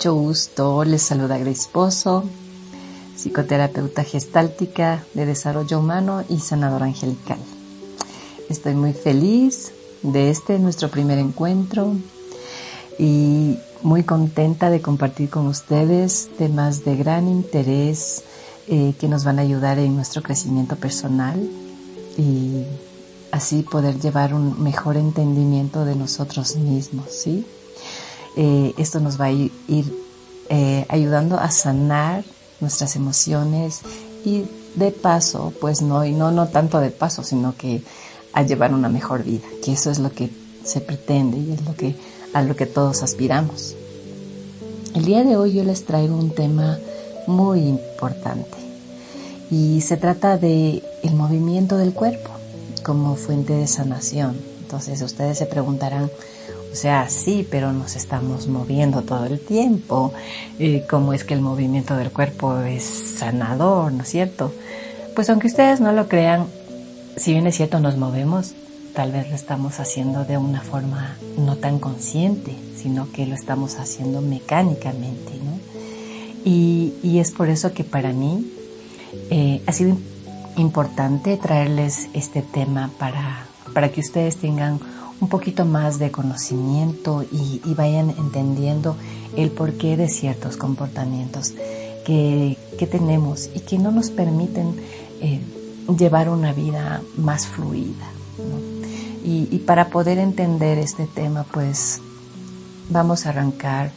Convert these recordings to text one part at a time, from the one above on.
mucho gusto. Les saluda Grace Pozo, psicoterapeuta gestáltica de desarrollo humano y sanadora angelical. Estoy muy feliz de este nuestro primer encuentro y muy contenta de compartir con ustedes temas de gran interés eh, que nos van a ayudar en nuestro crecimiento personal y así poder llevar un mejor entendimiento de nosotros mismos, ¿sí? Eh, esto nos va a ir, eh, ayudando a sanar nuestras emociones y de paso, pues no, y no, no tanto de paso, sino que a llevar una mejor vida, que eso es lo que se pretende y es lo que, a lo que todos aspiramos. El día de hoy yo les traigo un tema muy importante y se trata de el movimiento del cuerpo como fuente de sanación. Entonces ustedes se preguntarán, o sea, sí, pero nos estamos moviendo todo el tiempo. Eh, ¿Cómo es que el movimiento del cuerpo es sanador, no es cierto? Pues aunque ustedes no lo crean, si bien es cierto, nos movemos, tal vez lo estamos haciendo de una forma no tan consciente, sino que lo estamos haciendo mecánicamente, ¿no? Y, es por eso que para mí eh, ha sido importante traerles este tema para, para que ustedes tengan un poquito más de conocimiento y, vayan entendiendo el porqué de ciertos comportamientos que, tenemos y que no nos permiten eh, llevar una vida más fluida. Y, para poder entender este tema, pues vamos a arrancar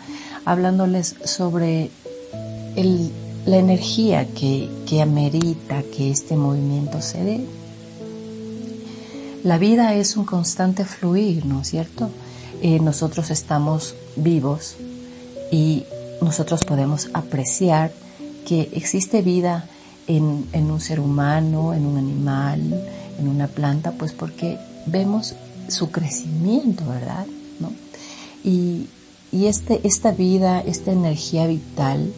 hablándoles sobre la energía que, que amerita que este movimiento se dé la vida es un constante fluir, ¿no es cierto? Eh, nosotros estamos vivos y nosotros podemos apreciar que existe vida en, un ser humano, en un animal, en una planta, pues porque vemos su crecimiento, ¿verdad? Y, este, esta vida, esta energía vital,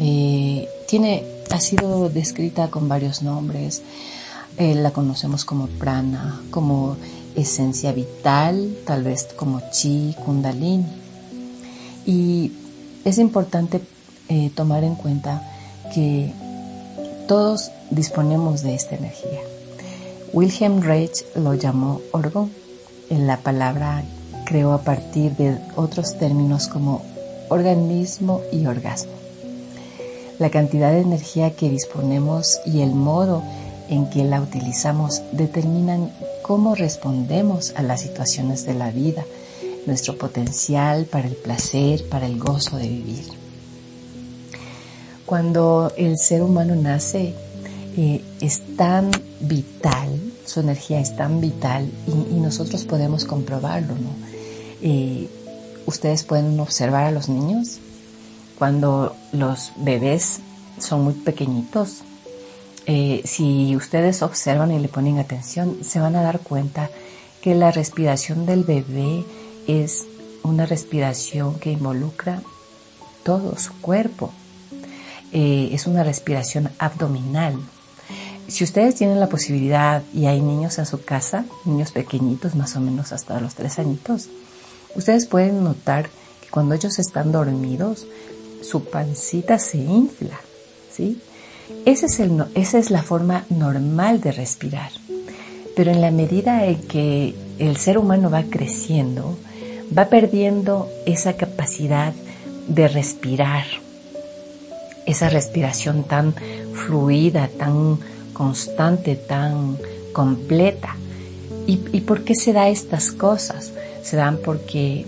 eh, tiene, ha sido descrita con varios nombres. Eh, la conocemos como prana, como esencia vital, tal vez como chi, kundalini. Y es importante eh, tomar en cuenta que todos disponemos de esta energía. Wilhelm Reich lo llamó orgón. En la palabra creó a partir de otros términos como organismo y orgasmo. La cantidad de energía que disponemos y el modo en que la utilizamos determinan cómo respondemos a las situaciones de la vida, nuestro potencial para el placer, para el gozo de vivir. Cuando el ser humano nace, eh, es tan vital, su energía es tan vital y, nosotros podemos comprobarlo, ¿no? Eh, ustedes pueden observar a los niños cuando los bebés son muy pequeñitos, eh, si ustedes observan y le ponen atención, se van a dar cuenta que la respiración del bebé es una respiración que involucra todo su cuerpo. Eh, es una respiración abdominal. Si ustedes tienen la posibilidad y hay niños en su casa, niños pequeñitos, más o menos hasta los tres añitos, ustedes pueden notar que cuando ellos están dormidos, su pancita se infla, ¿sí? Es esa es la forma normal de respirar. Pero en la medida en que el ser humano va creciendo, va perdiendo esa capacidad de respirar, esa respiración tan fluida, tan constante, tan completa. ¿Y, por qué se da estas cosas? Se dan porque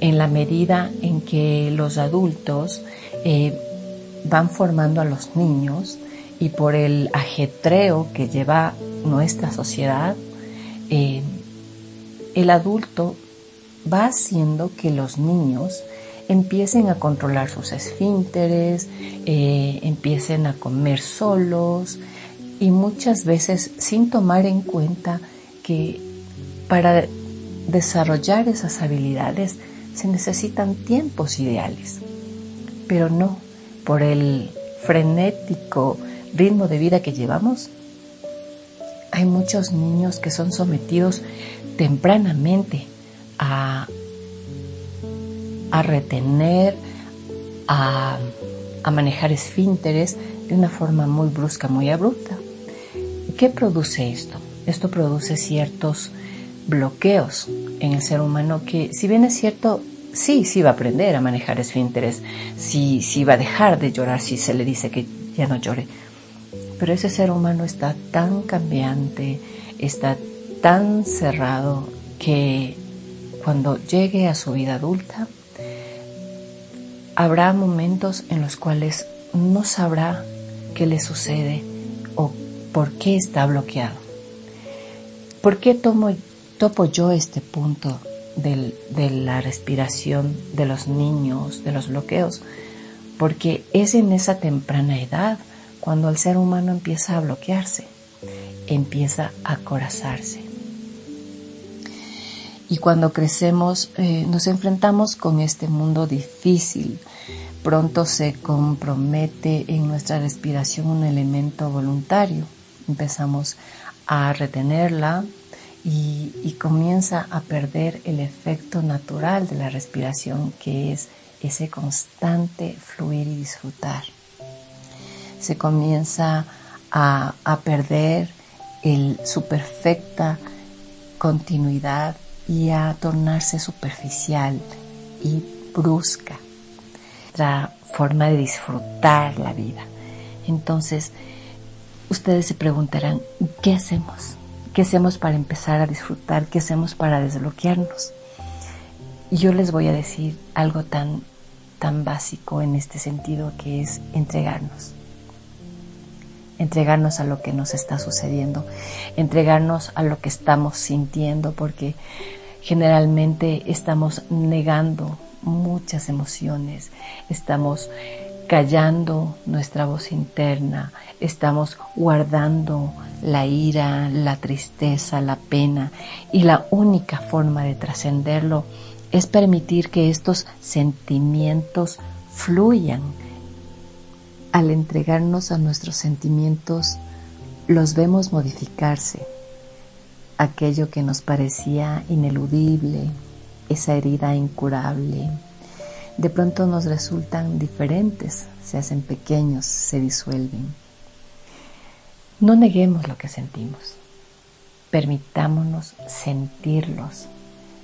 en la medida en que los adultos eh, van formando a los niños y por el ajetreo que lleva nuestra sociedad, eh, el adulto va haciendo que los niños empiecen a controlar sus esfínteres, eh, empiecen a comer solos y muchas veces sin tomar en cuenta que para desarrollar esas habilidades se necesitan tiempos ideales. Pero no, por el frenético ritmo de vida que llevamos, hay muchos niños que son sometidos tempranamente a, a retener a, a manejar esfínteres de una forma muy brusca, muy abrupta. ¿Qué produce esto? Esto produce ciertos bloqueos en el ser humano que, si bien es cierto, sí, sí va a aprender a manejar esfínteres, sí, sí va a dejar de llorar si se le dice que ya no llore. Pero ese ser humano está tan cambiante, está tan cerrado que cuando llegue a su vida adulta, habrá momentos en los cuales no sabrá qué le sucede o por qué está bloqueado. ¿Por qué tomo, topo yo este punto de la respiración de los niños, de los bloqueos? Porque es en esa temprana edad cuando el ser humano empieza a bloquearse, empieza a corazarse. Y cuando crecemos eh, nos enfrentamos con este mundo difícil. Pronto se compromete en nuestra respiración un elemento voluntario. Empezamos a retenerla y, comienza a perder el efecto natural de la respiración que es ese constante fluir y disfrutar. Se comienza a, a perder su perfecta continuidad y a tornarse superficial y brusca. Otra forma de disfrutar la vida. Entonces, ustedes se preguntarán, ¿qué hacemos? ¿Qué hacemos para empezar a disfrutar? ¿Qué hacemos para desbloquearnos? Y yo les voy a decir algo tan, tan básico en este sentido que es entregarnos entregarnos a lo que nos está sucediendo, entregarnos a lo que estamos sintiendo, porque generalmente estamos negando muchas emociones, estamos callando nuestra voz interna, estamos guardando la ira, la tristeza, la pena. Y la única forma de trascenderlo es permitir que estos sentimientos fluyan. Al entregarnos a nuestros sentimientos, los vemos modificarse, aquello que nos parecía ineludible, esa herida incurable, de pronto nos resultan diferentes, se hacen pequeños, se disuelven. No neguemos lo que sentimos, permitámonos sentirlos.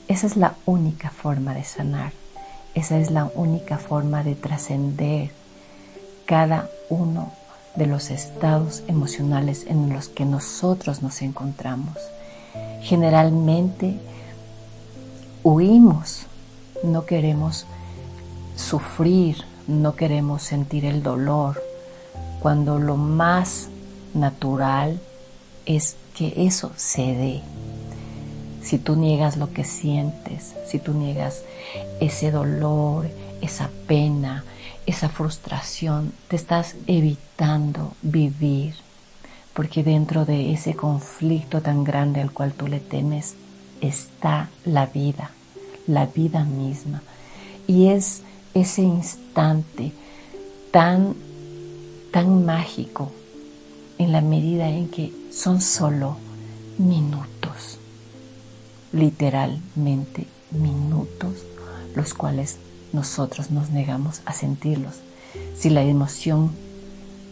Esa es la única forma de sanar, esa es la única forma de trascender cada uno de los estados emocionales en los que nosotros nos encontramos. Generalmente huimos, no queremos sufrir, no queremos sentir el dolor, cuando lo más natural es que eso se dé. Si tú niegas lo que sientes, si tú niegas ese dolor, esa pena, esa frustración, te estás evitando vivir porque dentro de ese conflicto tan grande al cual tú le temes está la vida, la vida misma. Y es ese instante tan, tan mágico en la medida en que son solo minutos, literalmente minutos, los cuales nosotros nos negamos a sentirlos. Si la emoción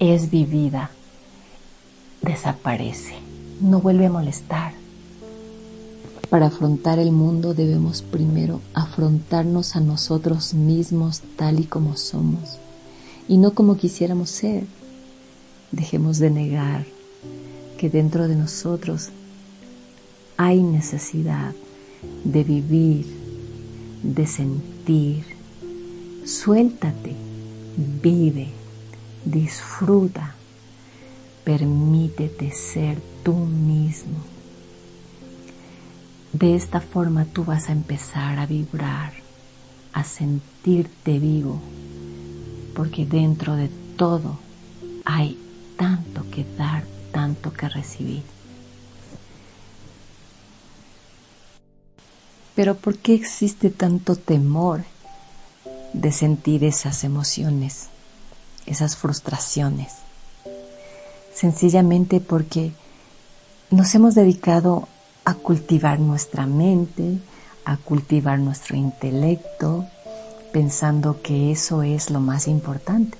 es vivida desaparece, no vuelve a molestar. Para afrontar el mundo debemos primero afrontarnos a nosotros mismos tal y como somos y no como quisiéramos ser. Dejemos de negar que dentro de nosotros hay necesidad de vivir, de sentir. Suéltate, vive, disfruta Permítete ser tú mismo. De esta forma tú vas a empezar a vibrar, a sentirte vivo, porque dentro de todo hay tanto que dar, tanto que recibir. Pero ¿por qué existe tanto temor de sentir esas emociones, esas frustraciones? sencillamente porque nos hemos dedicado a cultivar nuestra mente, a cultivar nuestro intelecto pensando que eso es lo más importante,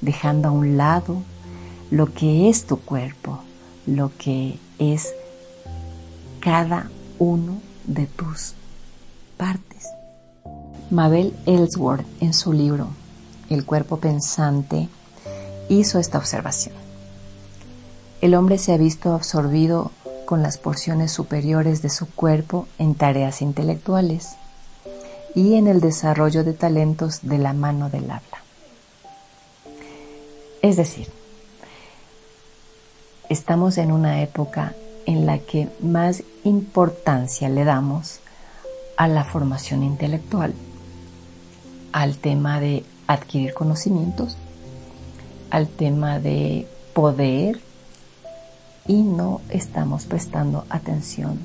dejando a un lado lo que es tu cuerpo, lo que es cada uno de tus partes. Mabel Ellsworth en su libro El cuerpo pensante hizo esta observación. El hombre se ha visto absorbido con las porciones superiores de su cuerpo en tareas intelectuales y en el desarrollo de talentos de la mano del habla. Es decir, estamos en una época en la que más importancia le damos a la formación intelectual, al tema de adquirir conocimientos, al tema de poder y no estamos prestando atención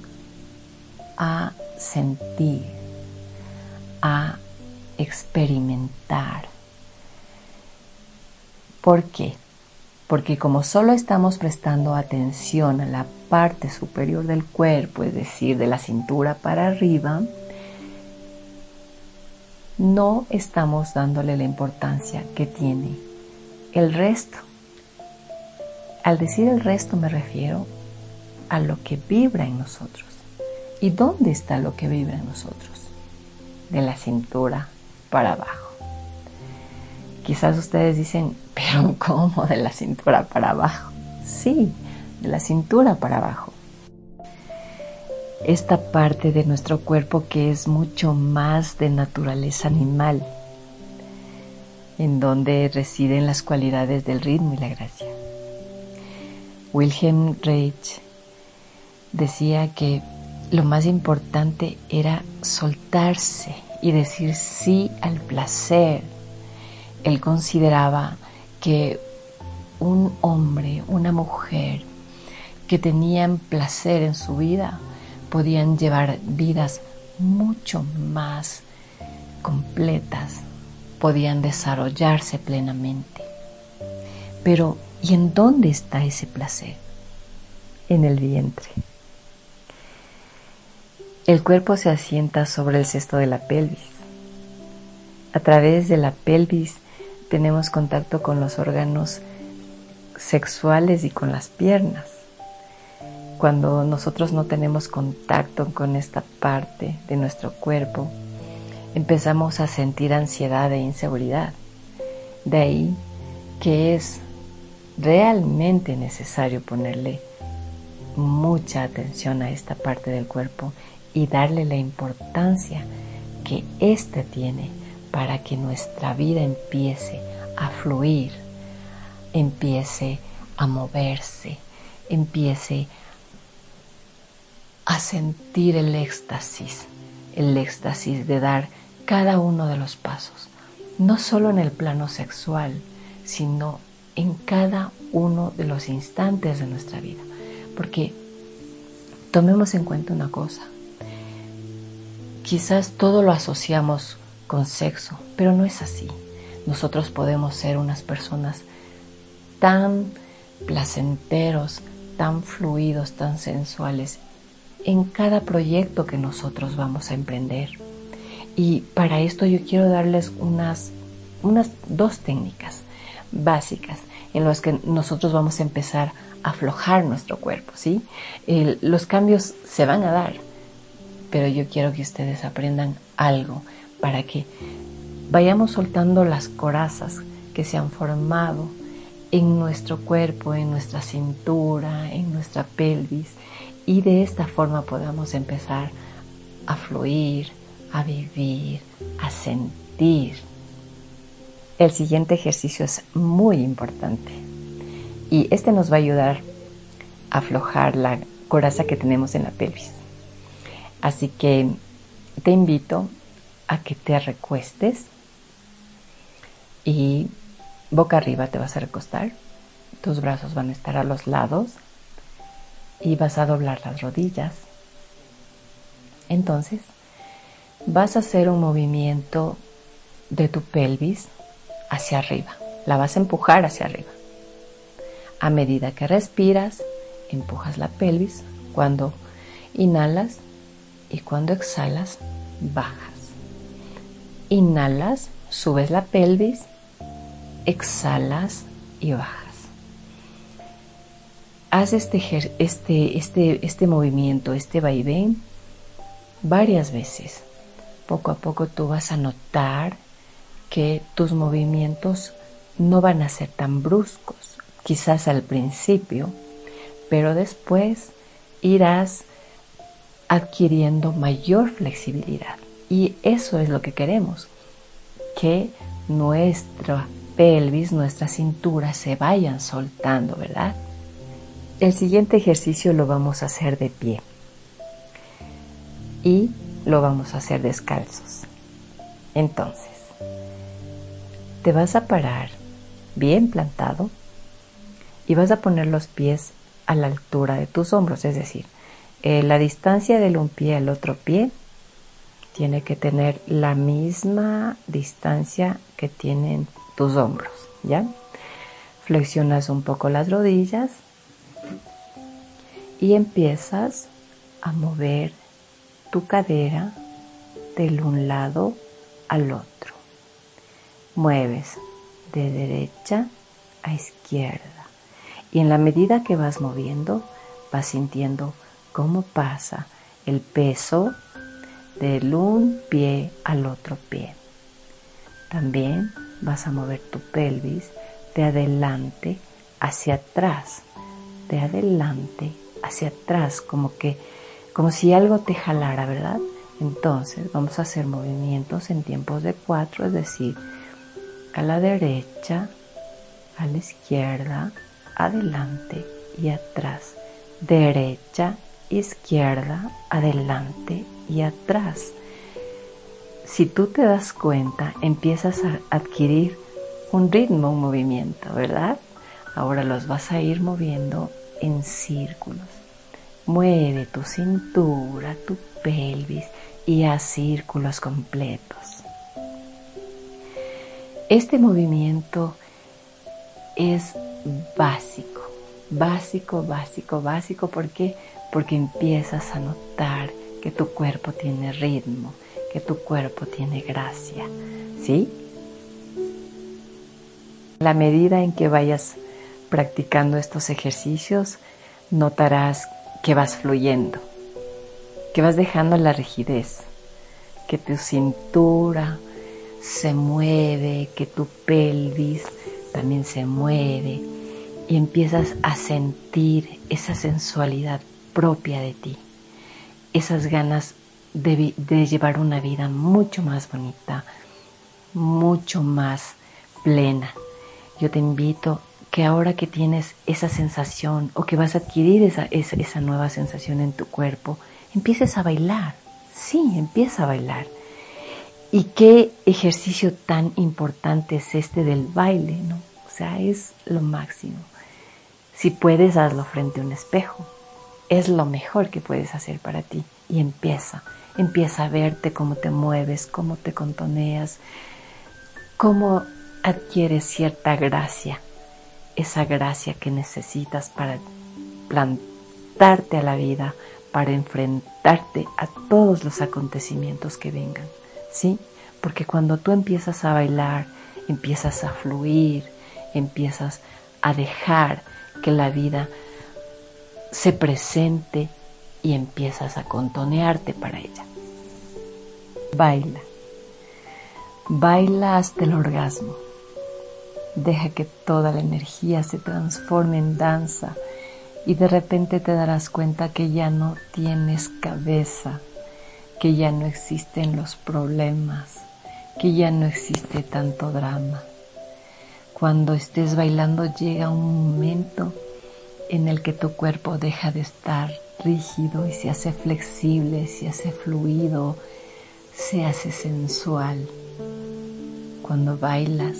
a sentir, a experimentar. ¿Por qué? Porque como solo estamos prestando atención a la parte superior del cuerpo, es decir, de la cintura para arriba, no estamos dándole la importancia que tiene el resto. Al decir el resto me refiero a lo que vibra en nosotros. ¿Y dónde está lo que vibra en nosotros? De la cintura para abajo. Quizás ustedes dicen, pero ¿cómo de la cintura para abajo? Sí, de la cintura para abajo. Esta parte de nuestro cuerpo que es mucho más de naturaleza animal, en donde residen las cualidades del ritmo y la gracia. Wilhelm Reich decía que lo más importante era soltarse y decir sí al placer. Él consideraba que un hombre, una mujer que tenían placer en su vida podían llevar vidas mucho más completas, podían desarrollarse plenamente. Pero ¿Y en dónde está ese placer? En el vientre. El cuerpo se asienta sobre el cesto de la pelvis. A través de la pelvis tenemos contacto con los órganos sexuales y con las piernas. Cuando nosotros no tenemos contacto con esta parte de nuestro cuerpo, empezamos a sentir ansiedad e inseguridad. De ahí que es realmente necesario ponerle mucha atención a esta parte del cuerpo y darle la importancia que éste tiene para que nuestra vida empiece a fluir, empiece a moverse, empiece a sentir el éxtasis, el éxtasis de dar cada uno de los pasos, no solo en el plano sexual, sino en cada uno de los instantes de nuestra vida. Porque tomemos en cuenta una cosa. Quizás todo lo asociamos con sexo, pero no es así. Nosotros podemos ser unas personas tan placenteros, tan fluidos, tan sensuales en cada proyecto que nosotros vamos a emprender. Y para esto yo quiero darles unas, unas dos técnicas básicas en las que nosotros vamos a empezar a aflojar nuestro cuerpo, ¿sí? los cambios se van a dar, pero yo quiero que ustedes aprendan algo para que vayamos soltando las corazas que se han formado en nuestro cuerpo, en nuestra cintura, en nuestra pelvis y de esta forma podamos empezar a fluir, a vivir, a sentir el siguiente ejercicio es muy importante y este nos va a ayudar a aflojar la coraza que tenemos en la pelvis. Así que te invito a que te recuestes y boca arriba te vas a recostar. Tus brazos van a estar a los lados y vas a doblar las rodillas. Entonces, vas a hacer un movimiento de tu pelvis hacia arriba. La vas a empujar hacia arriba. A medida que respiras, empujas la pelvis. Cuando inhalas y cuando exhalas, bajas. Inhalas, subes la pelvis, exhalas y bajas. Haz este, este, este, este movimiento, este vaivén, varias veces. Poco a poco tú vas a notar que tus movimientos no van a ser tan bruscos, quizás al principio, pero después irás adquiriendo mayor flexibilidad. Y eso es lo que queremos, que nuestra pelvis, nuestra cintura se vayan soltando, ¿verdad? El siguiente ejercicio lo vamos a hacer de pie y lo vamos a hacer descalzos. Entonces, te vas a parar bien plantado y vas a poner los pies a la altura de tus hombros, es decir, eh, la distancia del un pie al otro pie tiene que tener la misma distancia que tienen tus hombros, ¿ya? Flexionas un poco las rodillas y empiezas a mover tu cadera del un lado al otro. Mueves de derecha a izquierda y en la medida que vas moviendo vas sintiendo cómo pasa el peso del un pie al otro pie. También vas a mover tu pelvis de adelante hacia atrás, de adelante hacia atrás, como que como si algo te jalara, ¿verdad? Entonces vamos a hacer movimientos en tiempos de cuatro, es decir, a la derecha, a la izquierda, adelante y atrás, derecha, izquierda, adelante y atrás. Si tú te das cuenta, empiezas a adquirir un ritmo, un movimiento, ¿verdad? Ahora los vas a ir moviendo en círculos. Mueve tu cintura, tu pelvis y haz círculos completos. Este movimiento es básico, básico, básico, básico. ¿Por qué? Porque empiezas a notar que tu cuerpo tiene ritmo, que tu cuerpo tiene gracia, ¿sí? La medida en que vayas practicando estos ejercicios, notarás que vas fluyendo, que vas dejando la rigidez, que tu cintura se mueve, que tu pelvis también se mueve y empiezas a sentir esa sensualidad propia de ti esas ganas de, llevar una vida mucho más bonita, mucho más plena. Yo te invito que ahora que tienes esa sensación o que vas a adquirir esa, esa, nueva sensación en tu cuerpo, empieces a bailar. Sí, empieza a bailar. ¿Y qué ejercicio tan importante es este del baile? ¿no? O sea, es lo máximo. Si puedes, hazlo frente a un espejo es lo mejor que puedes hacer para ti. Y empieza, empieza a verte cómo te mueves, cómo te contoneas, cómo adquieres cierta gracia, esa gracia que necesitas para plantarte a la vida, para enfrentarte a todos los acontecimientos que vengan, ¿sí? Porque cuando tú empiezas a bailar, empiezas a fluir, empiezas a dejar que la vida se presente y empiezas a contonearte para ella. Baila. Baila hasta el orgasmo. Deja que toda la energía se transforme en danza y de repente te darás cuenta que ya no tienes cabeza, que ya no existen los problemas, que ya no existe tanto drama. Cuando estés bailando llega un momento en el que tu cuerpo deja de estar rígido y se hace flexible, se hace fluido, se hace sensual. Cuando bailas,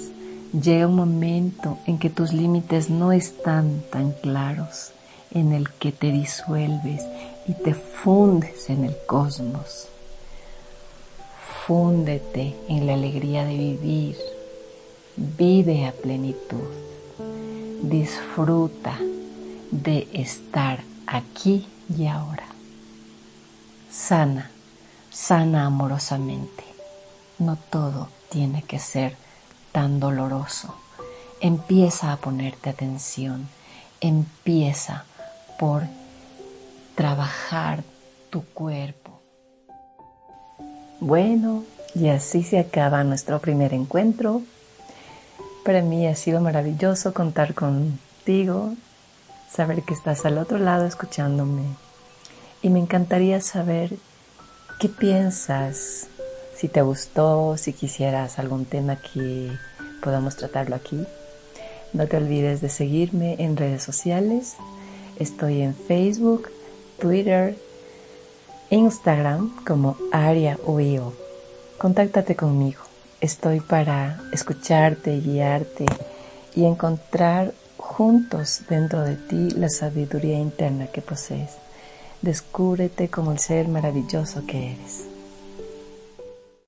llega un momento en que tus límites no están tan claros, en el que te disuelves y te fundes en el cosmos. Fúndete en la alegría de vivir. Vive a plenitud. Disfruta de estar aquí y ahora. Sana, sana amorosamente. no todo tiene que ser tan doloroso. Empieza a ponerte atención, empieza por trabajar tu cuerpo. Bueno, y así se acaba nuestro primer encuentro. Para mí ha sido maravilloso contar contigo, saber que estás al otro lado escuchándome. Y me encantaría saber qué piensas, si te gustó, si quisieras algún tema que podamos tratarlo aquí. No te olvides de seguirme en redes sociales. Estoy en Facebook, Twitter, Instagram como Aria Uio. Contáctate conmigo. Estoy para escucharte, guiarte y encontrar juntos dentro de ti la sabiduría interna que posees. Descúbrete como el ser maravilloso que eres.